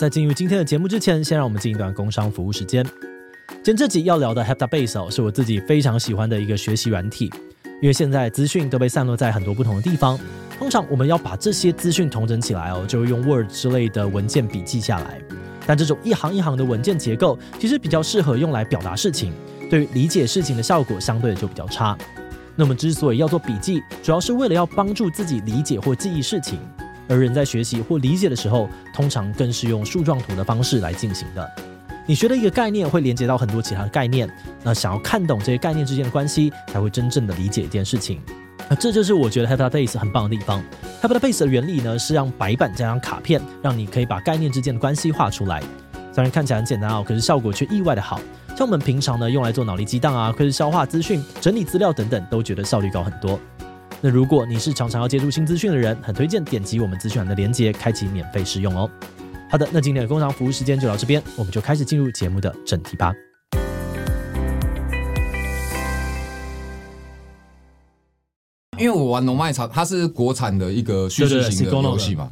在进入今天的节目之前，先让我们进一段工商服务时间。今天这集要聊的 HeptaBase 哦，是我自己非常喜欢的一个学习软体，因为现在资讯都被散落在很多不同的地方，通常我们要把这些资讯统整起来哦，就会用 Word 之类的文件笔记下来。但这种一行一行的文件结构，其实比较适合用来表达事情，对于理解事情的效果相对就比较差。那么之所以要做笔记，主要是为了要帮助自己理解或记忆事情。而人在学习或理解的时候，通常更是用树状图的方式来进行的。你学的一个概念会连接到很多其他的概念，那想要看懂这些概念之间的关系，才会真正的理解一件事情。那这就是我觉得 HeptaBase 很棒的地方。HeptaBase 的原理呢，是让白板加上卡片，让你可以把概念之间的关系画出来。虽然看起来很简单哦，可是效果却意外的好。像我们平常呢用来做脑力激荡啊，或是消化资讯、整理资料等等，都觉得效率高很多。那如果你是常常要接触新资讯的人，很推荐点击我们资讯栏的链接，开启免费试用哦。好的，那今天的工商服务时间就到这边，我们就开始进入节目的正题吧。因为我玩龙脉长，它是国产的一个叙事型的游戏嘛，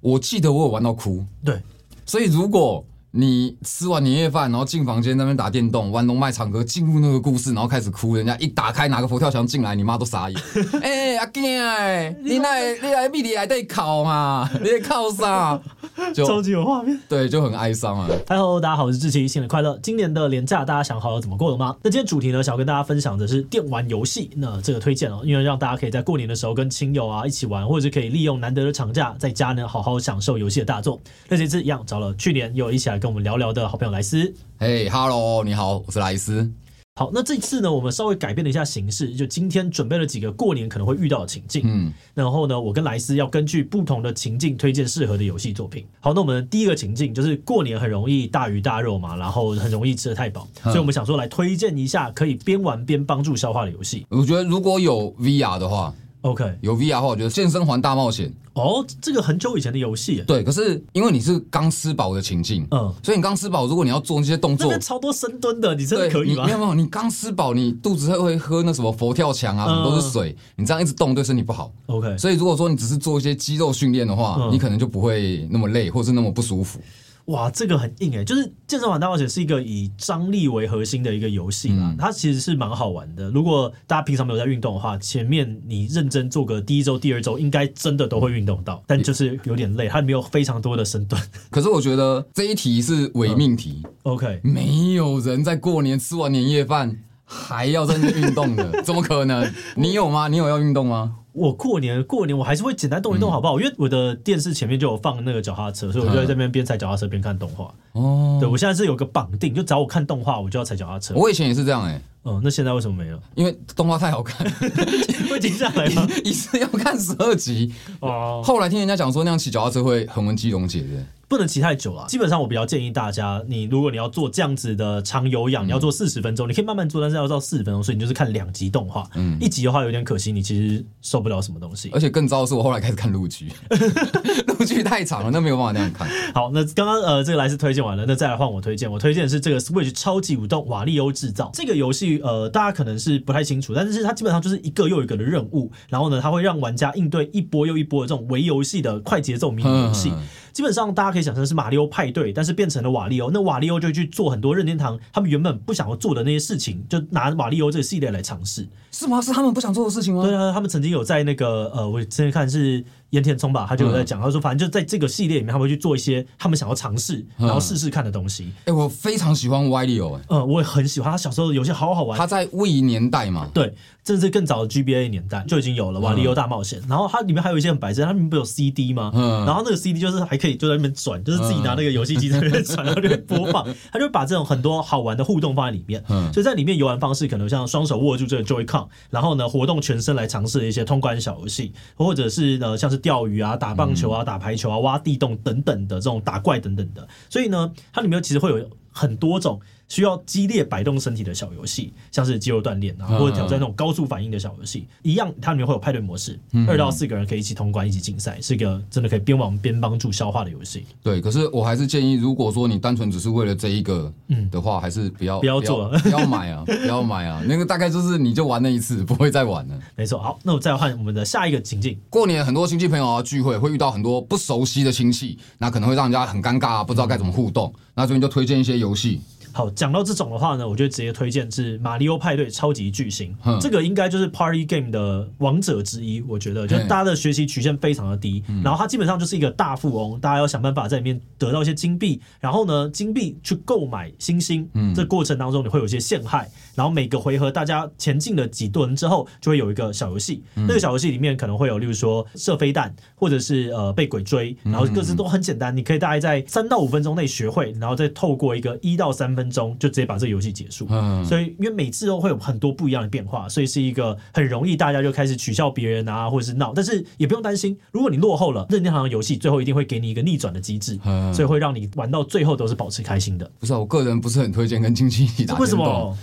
我记得我有玩到哭。对，所以如果。你吃完年夜饭，然后进房间那边打电动，玩龙脉长歌，进入那个故事，然后开始哭。人家一打开拿个佛跳墙进来，你妈都傻眼。哎、欸，阿健哎，你来你来闭你还得考嘛？你在考啥？就超级有画面，对，就很哀伤啊。Hello，大家好，我是志奇，新年快乐。今年的年假大家想好了怎么过了吗？那今天主题呢，想要跟大家分享的是电玩游戏。那这个推荐哦，因为让大家可以在过年的时候跟亲友啊一起玩，或者是可以利用难得的长假在家呢好好享受游戏的大作。那这次一样找了去年有一起来跟我们聊聊的好朋友莱斯，嘿哈喽，你好，我是莱斯。好，那这次呢，我们稍微改变了一下形式，就今天准备了几个过年可能会遇到的情境，嗯，然后呢，我跟莱斯要根据不同的情境推荐适合的游戏作品。好，那我们第一个情境就是过年很容易大鱼大肉嘛，然后很容易吃得太饱，所以我们想说来推荐一下可以边玩边帮助消化的游戏。我觉得如果有 VR 的话。OK，有 VR 的话，我觉得《健身环大冒险》哦，这个很久以前的游戏。对，可是因为你是刚吃饱的情境，嗯，所以你刚吃饱，如果你要做那些动作，超多深蹲的，你真的可以吗？没有没有，你刚吃饱，你肚子会会喝那什么佛跳墙啊，什么都是水，你这样一直动对身体不好。OK，所以如果说你只是做一些肌肉训练的话，你可能就不会那么累，或是那么不舒服。哇，这个很硬诶，就是《健身环大冒险》是一个以张力为核心的一个游戏啦，嗯、它其实是蛮好玩的。如果大家平常没有在运动的话，前面你认真做个第一周、第二周，应该真的都会运动到，但就是有点累，它没有非常多的深蹲。可是我觉得这一题是伪命题。嗯、OK，没有人在过年吃完年夜饭还要在那运动的，怎么可能？你有吗？你有要运动吗？我过年过年我还是会简单动一动，好不好？嗯、因为我的电视前面就有放那个脚踏车，所以我就在这边边踩脚踏车边看动画。哦，对，我现在是有个绑定，就找我看动画，我就要踩脚踏车。我以前也是这样哎、欸。嗯，那现在为什么没了？因为动画太好看，会停下来吗？一次要看十二集哦。后来听人家讲说，那样骑脚踏车会横纹肌溶解的。不能骑太久了，基本上我比较建议大家，你如果你要做这样子的长有氧，嗯、你要做四十分钟，你可以慢慢做，但是要到四十分钟，所以你就是看两集动画，嗯，一集的话有点可惜，你其实受不了什么东西。而且更糟的是，我后来开始看陆剧，陆剧太长了，那没有办法那样看。好，那刚刚呃这个莱斯推荐完了，那再来换我推荐，我推荐的是这个 Switch 超级舞动瓦力欧制造这个游戏，呃，大家可能是不太清楚，但是它基本上就是一个又一个的任务，然后呢，它会让玩家应对一波又一波的这种微游戏的快节奏迷你游戏。基本上大家可以想成是马里奥派对，但是变成了瓦力欧。那瓦力欧就去做很多任天堂他们原本不想要做的那些事情，就拿瓦力欧这个系列来尝试。是吗？是他们不想做的事情吗？对啊，他们曾经有在那个呃，我之前看是。岩田聪吧，他就有在讲，他说反正就在这个系列里面，他会去做一些他们想要尝试，然后试试看的东西。哎、欸，我非常喜欢瓦力欧，哎，嗯，我也很喜欢他小时候的游戏，好好玩。他在 Wii 年代嘛，对，甚至更早的 GBA 年代就已经有了瓦力欧大冒险。然后它里面还有一些很白痴，它里面不有 CD 吗？嗯，然后那个 CD 就是还可以就在那边转，就是自己拿那个游戏机在那边转，然后就会播放。他就把这种很多好玩的互动放在里面，嗯，所以在里面游玩方式可能像双手握住这个 Joy-Con，然后呢活动全身来尝试一些通关小游戏，或者是呢像是钓鱼啊打。棒球啊，打排球啊，挖地洞等等的这种打怪等等的，所以呢，它里面其实会有很多种需要激烈摆动身体的小游戏，像是肌肉锻炼啊，或者挑战那种高速反应的小游戏，一样，它里面会有派对模式，二到四个人可以一起通关，一起竞赛，是一个真的可以边玩边帮助消化的游戏。对，可是我还是建议，如果说你单纯只是为了这一个的话，还是不要不要做，不要买啊，不要买啊，那个大概就是你就玩那一次，不会再玩了。没错，好，那我再换我们的下一个情境，过年很多亲戚朋友要聚会，会遇到很多不熟悉的亲戚，那可能会让人家很尴尬啊，不知道该怎么互动，那这边就推荐一些游戏。好，讲到这种的话呢，我就直接推荐是《马里奥派对超级巨星》，这个应该就是 Party Game 的王者之一。我觉得，就大家的学习曲线非常的低，然后它基本上就是一个大富翁，大家要想办法在里面得到一些金币，然后呢，金币去购买星星。这过程当中你会有一些陷害，然后每个回合大家前进了几轮之后，就会有一个小游戏。那个小游戏里面可能会有，例如说射飞弹，或者是呃被鬼追，然后各自都很简单，你可以大概在三到五分钟内学会，然后再透过一个一到三分钟就直接把这个游戏结束。嗯，所以因为每次都会有很多不一样的变化，所以是一个很容易大家就开始取笑别人啊，或者是闹，但是也不用担心，如果你落后了，任天堂的游戏最后一定会给你一个逆转的机制，所以会让你玩到最后都是保持开心的。不是啊，我个人不是很推荐跟亲戚一起打。为什么？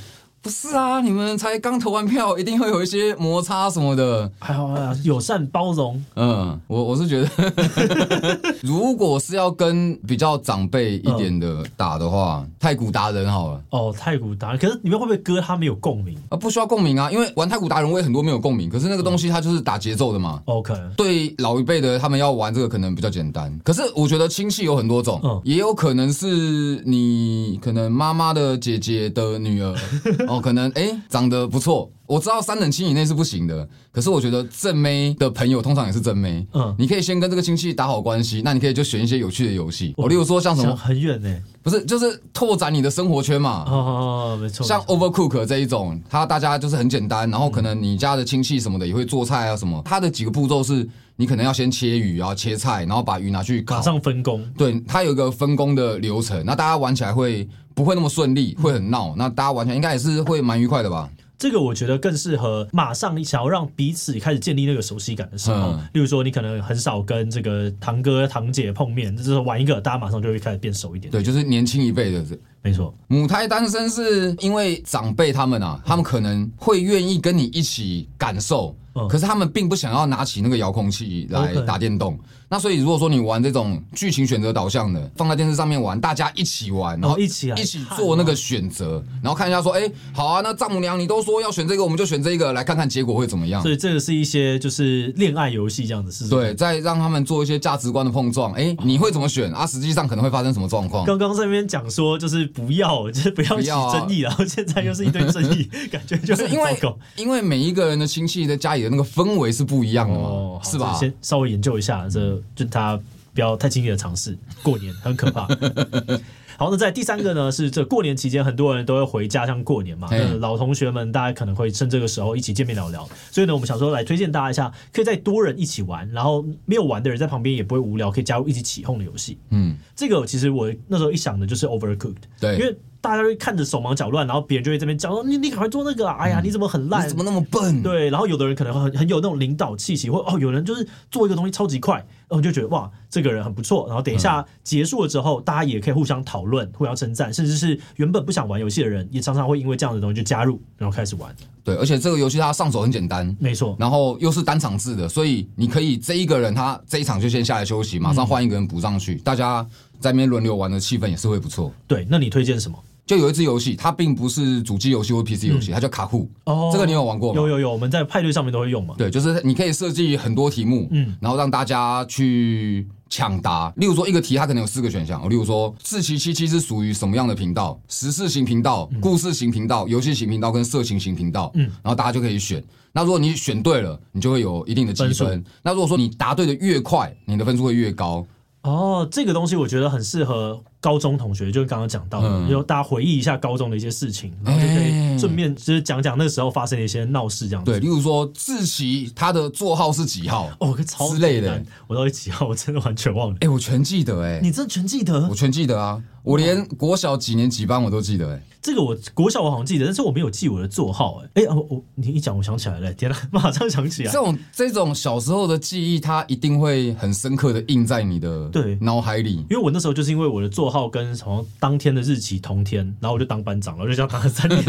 不是啊，你们才刚投完票，一定会有一些摩擦什么的。还好啊，友善包容。嗯，我我是觉得，如果是要跟比较长辈一点的打的话，嗯、太古达人好了。哦，太古达人，可是你们会不会歌他没有共鸣啊？不需要共鸣啊，因为玩太古达人我也很多没有共鸣。可是那个东西它就是打节奏的嘛。OK，对老一辈的他们要玩这个可能比较简单。可是我觉得亲戚有很多种，嗯，也有可能是你可能妈妈的姐姐的女儿。哦，可能哎、长得不错。我知道三等亲以内是不行的，可是我觉得正妹的朋友通常也是正妹。嗯，你可以先跟这个亲戚打好关系，那你可以就选一些有趣的游戏。哦，例如说像什么很远呢？不是，就是拓展你的生活圈嘛。哦哦哦，没错。像 Overcook 这一种，它大家就是很简单，然后可能你家的亲戚什么的也会做菜啊什么。它的几个步骤是，你可能要先切鱼，然后切菜，然后把鱼拿去烤。马上分工。对，它有一个分工的流程，那大家玩起来会不会那么顺利？会很闹。那大家玩起来应该也是会蛮愉快的吧？这个我觉得更适合马上你想要让彼此开始建立那个熟悉感的时候，例如说你可能很少跟这个堂哥堂姐碰面，就是玩一个，大家马上就会开始变熟一点。对，就是年轻一辈的，没错。母胎单身是因为长辈他们啊，他们可能会愿意跟你一起感受，可是他们并不想要拿起那个遥控器来打电动。那所以，如果说你玩这种剧情选择导向的，放在电视上面玩，大家一起玩，然后一起一起做那个选择，然后看一下说，哎，好啊，那丈母娘你都说要选这个，我们就选这个，来看看结果会怎么样。所以这个是一些就是恋爱游戏这样的事情对，再让他们做一些价值观的碰撞。哎，你会怎么选啊？实际上可能会发生什么状况？刚刚这边讲说就是不要，就是不要起争议，然后现在又是一堆争议，感觉就是因为因为每一个人的亲戚在家里的那个氛围是不一样的嘛，是吧？先稍微研究一下，这就他。不要太轻易的尝试，过年很可怕。好，那在第三个呢，是这过年期间很多人都会回家乡过年嘛，老同学们大家可能会趁这个时候一起见面聊聊。所以呢，我们想说来推荐大家一下，可以在多人一起玩，然后没有玩的人在旁边也不会无聊，可以加入一起起哄的游戏。嗯，这个其实我那时候一想的就是 Overcooked，对，因为。大家会看着手忙脚乱，然后别人就会这边讲说：“你你赶快做那个啊！哎呀，你怎么很烂？你怎么那么笨？”对，然后有的人可能很很有那种领导气息，或哦，有人就是做一个东西超级快，然后就觉得哇，这个人很不错。然后等一下结束了之后，大家也可以互相讨论、互相称赞，甚至是原本不想玩游戏的人，也常常会因为这样的东西就加入，然后开始玩。对，而且这个游戏它上手很简单，没错。然后又是单场制的，所以你可以这一个人他这一场就先下来休息，马上换一个人补上去，嗯、大家在那边轮流玩的气氛也是会不错。对，那你推荐什么？就有一支游戏，它并不是主机游戏或 PC 游戏，它叫卡库。哦，这个你有玩过吗？有有有，我们在派对上面都会用嘛。对，就是你可以设计很多题目，嗯，然后让大家去抢答。例如说，一个题它可能有四个选项。例如说，四七七七是属于什么样的频道？时事型频道、故事型频道、游戏型频道跟色情型频道。嗯，然后大家就可以选。那如果你选对了，你就会有一定的积分。那如果说你答对的越快，你的分数会越高。哦，这个东西我觉得很适合高中同学，就是刚刚讲到的，就大家回忆一下高中的一些事情，然后就可以顺便就是讲讲那时候发生的一些闹事这样子。对，例如说自习他的座号是几号？哦，超之类的，我到底几号？我真的完全忘了。哎，我全记得哎，你真的全记得？我全记得啊，我连国小几年几班我都记得哎。这个我国小我好像记得，但是我没有记我的座号哎。哎，我你一讲我想起来了，天哪，马上想起来。这种这种小时候的记忆，它一定会很深刻的印在你的对脑海里。因为我那时候就是因为我的座号号跟什么当天的日期同天，然后我就当班长了，我就这样当了三年。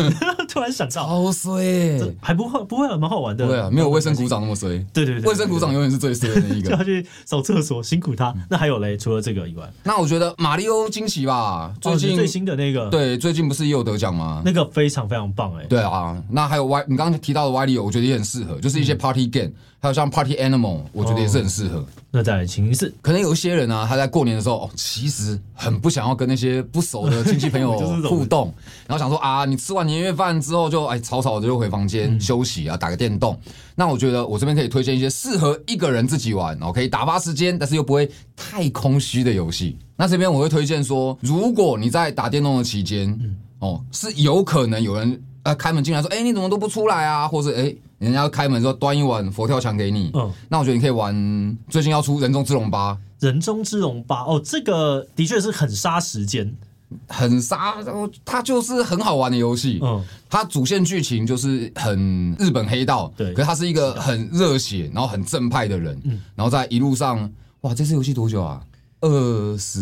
突然想到，好衰，还不会不会蛮好玩的。对啊，没有卫生股长那么衰。对对对，卫生股长永远是最衰的那一个。叫他去扫厕所，辛苦他。那还有嘞，除了这个以外，那我觉得马里欧惊奇吧，最近最新的那个，对，最近不是也有得奖吗？那个。非常非常棒哎！对啊，那还有 Y，你刚刚提到的 Y 里奥，我觉得也很适合，就是一些 Party Game，还有像 Party Animal，我觉得也是很适合。那再来情是，可能有一些人啊，他在过年的时候，哦，其实很不想要跟那些不熟的亲戚朋友 互动，然后想说啊，你吃完年夜饭之后就哎草草的就回房间休息啊，打个电动。那我觉得我这边可以推荐一些适合一个人自己玩，然后可以打发时间，但是又不会太空虚的游戏。那这边我会推荐说，如果你在打电动的期间，哦，是有可能有人呃开门进来说，哎，你怎么都不出来啊？或者哎，人家开门说端一碗佛跳墙给你。嗯，那我觉得你可以玩最近要出人中之龙八。人中之龙八哦，这个的确是很杀时间，很杀，它就是很好玩的游戏。嗯，它主线剧情就是很日本黑道，对，可是他是一个很热血，然后很正派的人。嗯，然后在一路上，哇，这次游戏多久啊？二十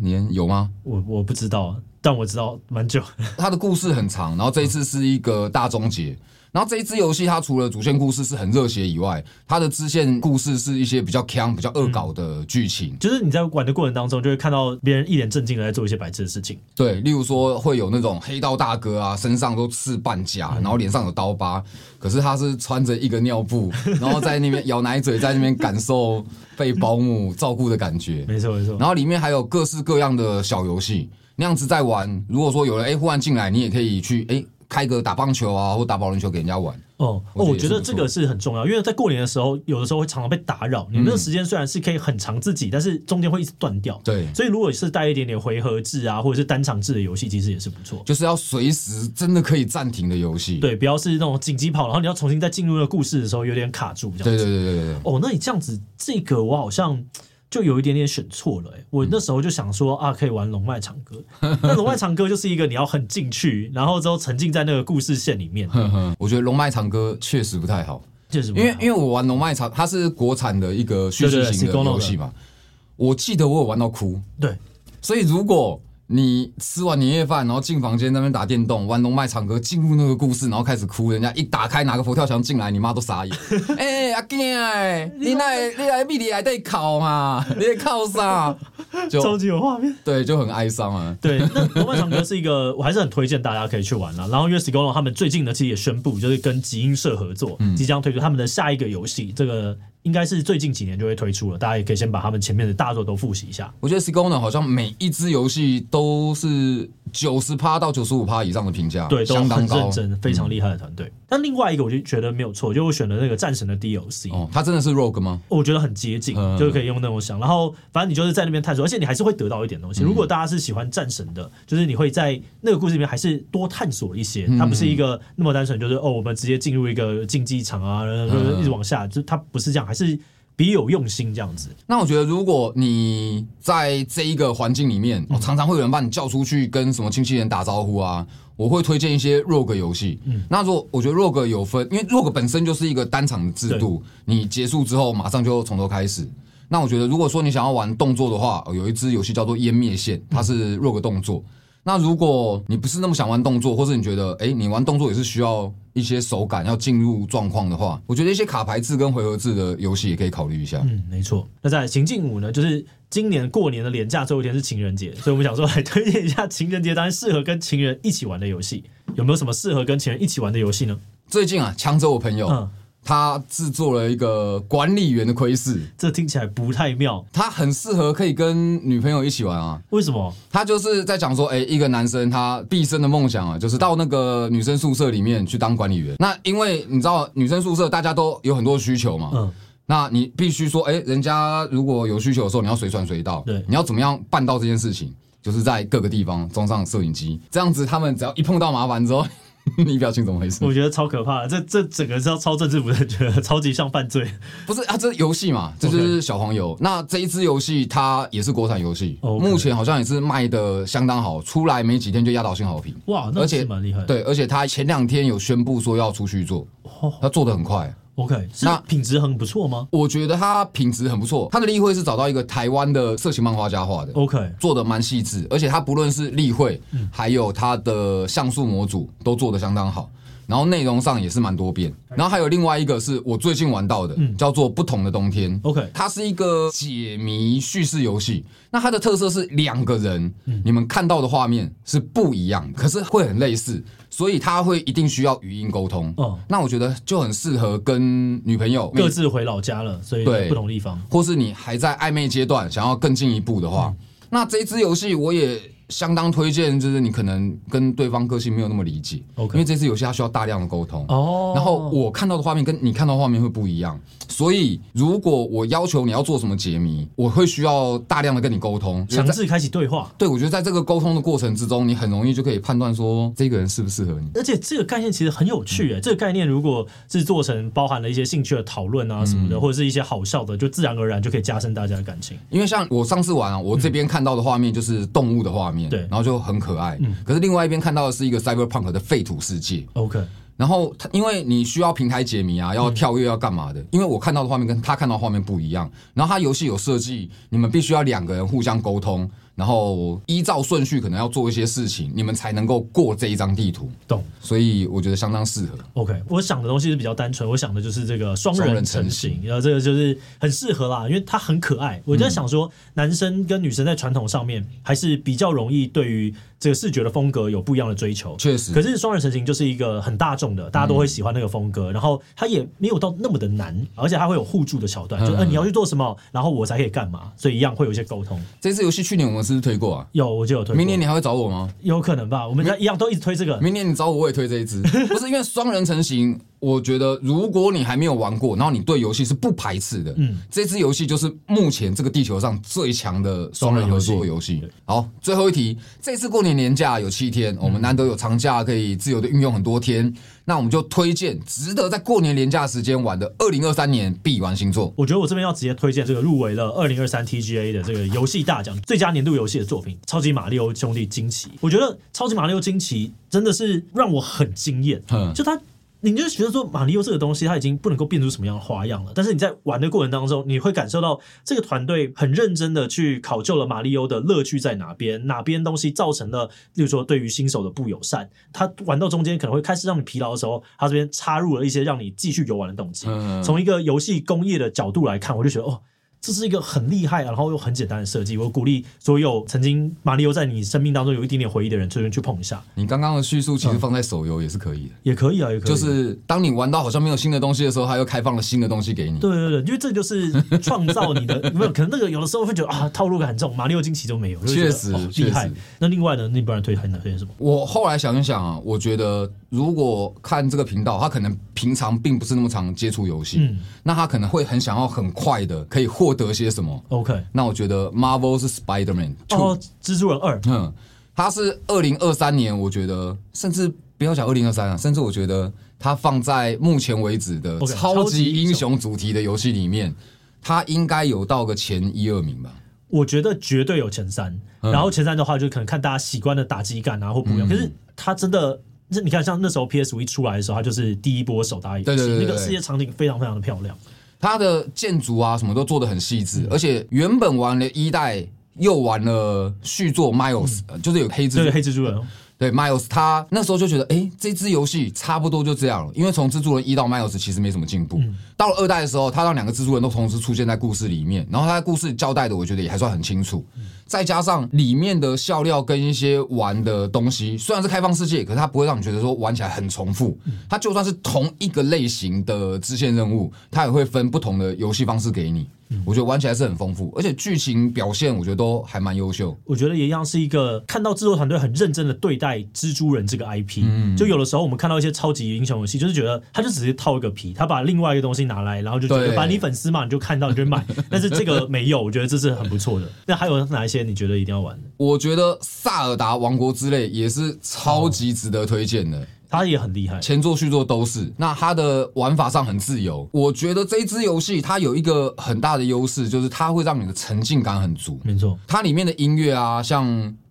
年有吗？我我不知道。但我知道蛮久，他的故事很长，然后这一次是一个大终结。然后这一支游戏，它除了主线故事是很热血以外，它的支线故事是一些比较锵、比较恶搞的剧情。嗯，就是你在玩的过程当中，就会看到别人一脸正经的在做一些白痴的事情。对，例如说会有那种黑道大哥啊，身上都刺半甲，然后脸上有刀疤，可是他是穿着一个尿布，然后在那边咬奶嘴，在那边感受被保姆照顾的感觉。没错没错。然后里面还有各式各样的小游戏。那样子在玩，如果说有人哎忽然进来，你也可以去哎开个打棒球啊，或打保龄球给人家玩。哦哦，我觉得这个是很重要，因为在过年的时候，有的时候会常常被打扰。你那个时间虽然是可以很长自己，但是中间会一直断掉。对，所以如果是带一点点回合制啊，或者是单场制的游戏，其实也是不错。就是要随时真的可以暂停的游戏。对，不要是那种紧急跑，然后你要重新再进入那个故事的时候有点卡住这样子。对对对对对。哦，那你这样子，这个我好像。就有一点点选错了哎、欸，我那时候就想说啊，可以玩龙脉长歌。那龙脉长歌就是一个你要很进去，然后之后沉浸在那个故事线里面。我觉得龙脉长歌确实不太好，确实，因为因为我玩龙脉长，它是国产的一个叙事型的游戏嘛。我记得我有玩到哭，对，所以如果。你吃完年夜饭，然后进房间那边打电动，玩龙脉长歌，进入那个故事，然后开始哭。人家一打开拿个佛跳墙进来，你妈都傻眼。哎、欸，阿健哎，你来你来比你还在考嘛？你在考啥？就超级有画面。对，就很哀伤啊。对，那龙脉长歌是一个，我还是很推荐大家可以去玩啦。然后因为 Sigolo 他们最近呢，其实也宣布，就是跟集英社合作，即将推出他们的下一个游戏。这个。应该是最近几年就会推出了，大家也可以先把他们前面的大作都复习一下。我觉得 Sigona 好像每一支游戏都是九十趴到九十五趴以上的评价，对，都很认真，非常厉害的团队。但另外一个我就觉得没有错，就我选了那个战神的 DLC。哦，它真的是 Rogue 吗？我觉得很接近，就可以用那种想。然后反正你就是在那边探索，而且你还是会得到一点东西。如果大家是喜欢战神的，就是你会在那个故事里面还是多探索一些。它不是一个那么单纯，就是哦，我们直接进入一个竞技场啊，然后就一直往下，就它不是这样，还是。别有用心这样子，那我觉得如果你在这一个环境里面，嗯、常常会有人把你叫出去跟什么亲戚人打招呼啊，我会推荐一些 Rogue 游戏。嗯，那如果我觉得 Rogue 有分，因为 Rogue 本身就是一个单场的制度，你结束之后马上就从头开始。那我觉得如果说你想要玩动作的话，有一支游戏叫做《湮灭线》，它是 Rogue 动作。嗯那如果你不是那么想玩动作，或是你觉得，哎、欸，你玩动作也是需要一些手感，要进入状况的话，我觉得一些卡牌制跟回合制的游戏也可以考虑一下。嗯，没错。那在行进五呢，就是今年过年的年假最后一天是情人节，所以我们想说来推荐一下情人节当然适合跟情人一起玩的游戏，有没有什么适合跟情人一起玩的游戏呢？最近啊，强者我朋友。嗯他制作了一个管理员的窥视，这听起来不太妙。他很适合可以跟女朋友一起玩啊？为什么？他就是在讲说，哎，一个男生他毕生的梦想啊，就是到那个女生宿舍里面去当管理员。那因为你知道，女生宿舍大家都有很多需求嘛，嗯，那你必须说，哎，人家如果有需求的时候，你要随传随到，对，你要怎么样办到这件事情？就是在各个地方装上摄影机，这样子他们只要一碰到麻烦之后。你表情怎么回事？我觉得超可怕的，这这整个是要超政治不正确，超级像犯罪。不是啊，这游戏嘛，这就是小黄油。那这一支游戏它也是国产游戏.目前好像也是卖的相当好，出来没几天就压倒性好评。哇，那是蛮厉害。对，而且他前两天有宣布说要出去做，他做的很快。OK，那品质很不错吗？我觉得它品质很不错。它的例会是找到一个台湾的色情漫画家画的，OK，做的蛮细致，而且它不论是立绘，还有它的像素模组都做的相当好。然后内容上也是蛮多变，然后还有另外一个是我最近玩到的，嗯、叫做《不同的冬天》。OK，它是一个解谜叙事游戏。那它的特色是两个人，嗯、你们看到的画面是不一样的，可是会很类似，所以他会一定需要语音沟通。哦，那我觉得就很适合跟女朋友各自回老家了，所以对不同地方，或是你还在暧昧阶段，想要更进一步的话，嗯、那这一支游戏我也。相当推荐，就是你可能跟对方个性没有那么理解，Okay. 因为这次游戏它需要大量的沟通哦。然后我看到的画面跟你看到的画面会不一样，所以如果我要求你要做什么解谜，我会需要大量的跟你沟通，强制开启对话。对，我觉得在这个沟通的过程之中，你很容易就可以判断说这个人适不适合你。而且这个概念其实很有趣诶，嗯、这个概念如果是做成包含了一些兴趣的讨论啊什么的，嗯、或者是一些好笑的，就自然而然就可以加深大家的感情。因为像我上次玩啊，我这边看到的画面就是动物的画面，对、嗯，然后就很。很可爱，嗯，可是另外一边看到的是一个 cyberpunk 的废土世界，OK。然后他因为你需要平台解谜啊，要跳跃要干嘛的？因为我看到的画面跟他看到的画面不一样。然后他游戏有设计，你们必须要两个人互相沟通。然后依照顺序，可能要做一些事情，你们才能够过这一张地图。懂，所以我觉得相当适合。OK，我想的东西是比较单纯，我想的就是这个双人成型，然后这个就是很适合啦，因为它很可爱。我在想说，男生跟女生在传统上面还是比较容易对于这个视觉的风格有不一样的追求。确实，可是双人成型就是一个很大众的，大家都会喜欢那个风格。然后它也没有到那么的难，而且它会有互助的桥段，就嗯，你要去做什么，然后我才可以干嘛，所以一样会有一些沟通。这次游戏去年我们是不是推过啊？有。我就有推。明年你还会找我吗？有可能吧，我们家一样都一直推这个。明年你找我，我也推这一支。不是因为双人成行，我觉得如果你还没有玩过，然后你对游戏是不排斥的，嗯，这支游戏就是目前这个地球上最强的双人合作游戏。好，最后一题，这次过年年假有七天，我们难得有长假，可以自由的运用很多天。那我们就推荐值得在过年年假时间玩的二零二三年必玩星座。我觉得我这边要直接推荐这个入围了二零二三 TGA 的这个游戏大奖最佳年度游戏的作品《超级玛利欧兄弟惊奇》。我觉得《超级玛利欧惊奇》真的是让我很惊艳，嗯，就它。你就觉得说，玛利欧这个东西它已经不能够变出什么样的花样了，但是你在玩的过程当中，你会感受到这个团队很认真的去考究了玛利欧的乐趣在哪边，哪边东西造成了，例如说对于新手的不友善，他玩到中间可能会开始让你疲劳的时候，他这边插入了一些让你继续游玩的动机。从一个游戏工业的角度来看，我就觉得哦。这是一个很厉害，然后又很简单的设计。我鼓励所有曾经马里奥在你生命当中有一点点回忆的人，随便去碰一下。你刚刚的叙述其实放在手游也是可以的，也可以啊，也可以。就是当你玩到好像没有新的东西的时候，他又开放了新的东西给你。对对对，因为这就是创造你的，没有可能那个有的时候会觉得啊，套路感很重，马里奥惊奇都没有，确实、哦、厉害。那另外呢，那不然推荐推荐什么？我后来想一想啊，我觉得如果看这个频道，他可能平常并不是那么常接触游戏，嗯，那他可能会很想要很快的可以获得些什么。OK，那我觉得 Marvel 是 Spider-Man 哦，蜘蛛人二，嗯，它是二零二三年，我觉得甚至不要讲二零二三啊，甚至我觉得它放在目前为止的超级英雄主题的游戏里面，它应该有到个前一二名吧？我觉得绝对有前三，嗯、然后前三的话就可能看大家习惯的打击感啊或不一样，嗯、可是它真的，你看像那时候 PS 一出来的时候，它就是第一波手打游戏，对对对对，那个世界场景非常非常的漂亮。它的建筑啊，什么都做的很细致，而且原本玩了一代，又玩了续作 Miles，、嗯、就是有黑蜘蛛，对黑蜘蛛人。对 Miles，他那时候就觉得，哎，这支游戏差不多就这样了，因为从蜘蛛人一到 Miles 其实没什么进步。嗯、到了二代的时候，他让两个蜘蛛人都同时出现在故事里面，然后他的故事交代的，我觉得也还算很清楚。嗯、再加上里面的笑料跟一些玩的东西，虽然是开放世界，可是它不会让你觉得说玩起来很重复。它就算是同一个类型的支线任务，它也会分不同的游戏方式给你。我觉得玩起来是很丰富，而且剧情表现我觉得都还蛮优秀。我觉得也一样是一个看到制作团队很认真的对待蜘蛛人这个 IP。嗯，就有的时候我们看到一些超级英雄游戏，就是觉得他就只是套一个皮，他把另外一个东西拿来，然后就觉得把你粉丝嘛，你就看到你就买。但是这个没有，我觉得这是很不错的。那还有哪一些你觉得一定要玩的？我觉得萨尔达王国之泪也是超级值得推荐的。他也很厉害，前作续作都是。那它的玩法上很自由，我觉得这一支游戏它有一个很大的优势，就是它会让你的沉浸感很足。没错，它里面的音乐啊，像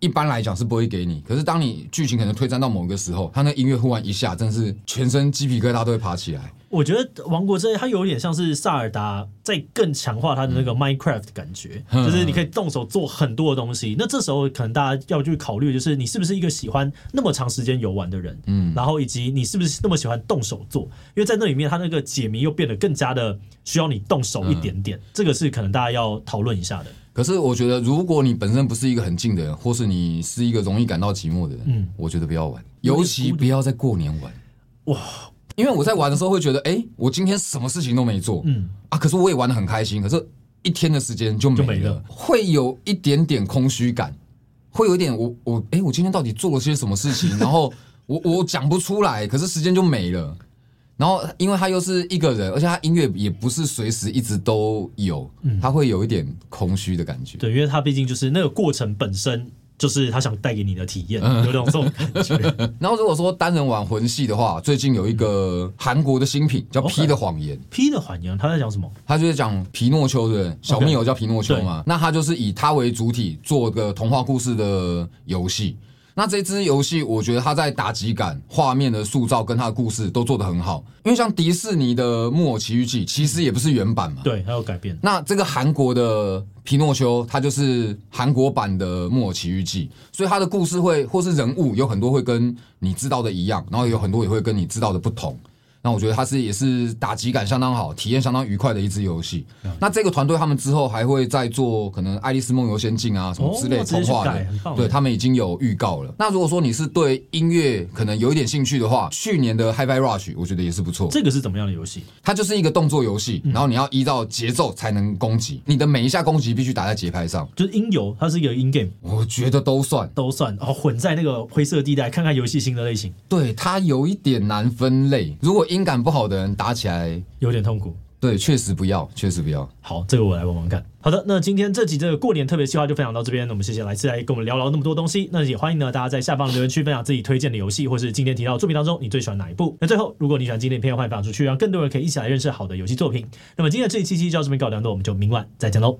一般来讲是不会给你，可是当你剧情可能推展到某个时候，他那音乐忽然一下，真是全身鸡皮疙瘩都会爬起来。我觉得《王国之泪》它有点像是萨尔达在更强化它的那个 Minecraft 的感觉，嗯、就是你可以动手做很多的东西。那这时候可能大家要去考虑，就是你是不是一个喜欢那么长时间游玩的人，嗯，然后以及你是不是那么喜欢动手做，因为在那里面它那个解谜又变得更加的需要你动手一点点，嗯、这个是可能大家要讨论一下的。可是我觉得，如果你本身不是一个很静的人，或是你是一个容易感到寂寞的人，嗯，我觉得不要玩，尤其不要在过年玩，哇。因为我在玩的时候会觉得，哎，我今天什么事情都没做，嗯。啊，可是我也玩的很开心，可是一天的时间就没了，没了。会有一点点空虚感，会有一点我我哎，我今天到底做了些什么事情？然后我我讲不出来，可是时间就没了。然后因为他又是一个人，而且他音乐也不是随时一直都有，他会有一点空虚的感觉。对，因为他毕竟就是那个过程本身。就是他想带给你的体验，有种这种感觉。然后如果说单人玩魂系的话，最近有一个韩国的新品叫《P 的谎言》。P 的谎言，他在讲什么？他就是讲皮诺丘的小密友叫皮诺丘嘛。那他就是以他为主体做个童话故事的游戏。那这支游戏，我觉得它在打击感、画面的塑造跟它的故事都做得很好。因为像迪士尼的《木偶奇遇记》，其实也不是原版嘛，对，它有改编。那这个韩国的皮诺丘，它就是韩国版的《木偶奇遇记》，所以它的故事会或是人物有很多会跟你知道的一样，然后有很多也会跟你知道的不同。那我觉得它是也是打击感相当好，体验相当愉快的一支游戏。嗯、那这个团队他们之后还会再做可能《爱丽丝梦游仙境》啊什么之类的，对，他们已经有预告了。那如果说你是对音乐可能有一点兴趣的话，去年的《Hi-Fi Rush》我觉得也是不错。这个是怎么样的游戏？它就是一个动作游戏，然后你要依照节奏才能攻击，你的每一下攻击必须打在节拍上。就是音游，它是一个 in game，我觉得都算都算，然后混在那个灰色地带，看看游戏新的类型。对，它有一点难分类，如果音感不好的人。打起来有点痛苦，对，确实不要，确实不要。好，这个我来玩玩看。好的，那今天这集这个过年特别计划就分享到这边。那我们谢谢来自来跟我们聊聊那么多东西。那也欢迎呢大家在下方留言区分享自己推荐的游戏，或是今天提到的作品当中你最喜欢哪一部。那最后，如果你喜欢今天的片，欢迎分享出去，让更多人可以一起来认识好的游戏作品。那么今天的这一期期就到这边告一段落，我们就明晚再见喽。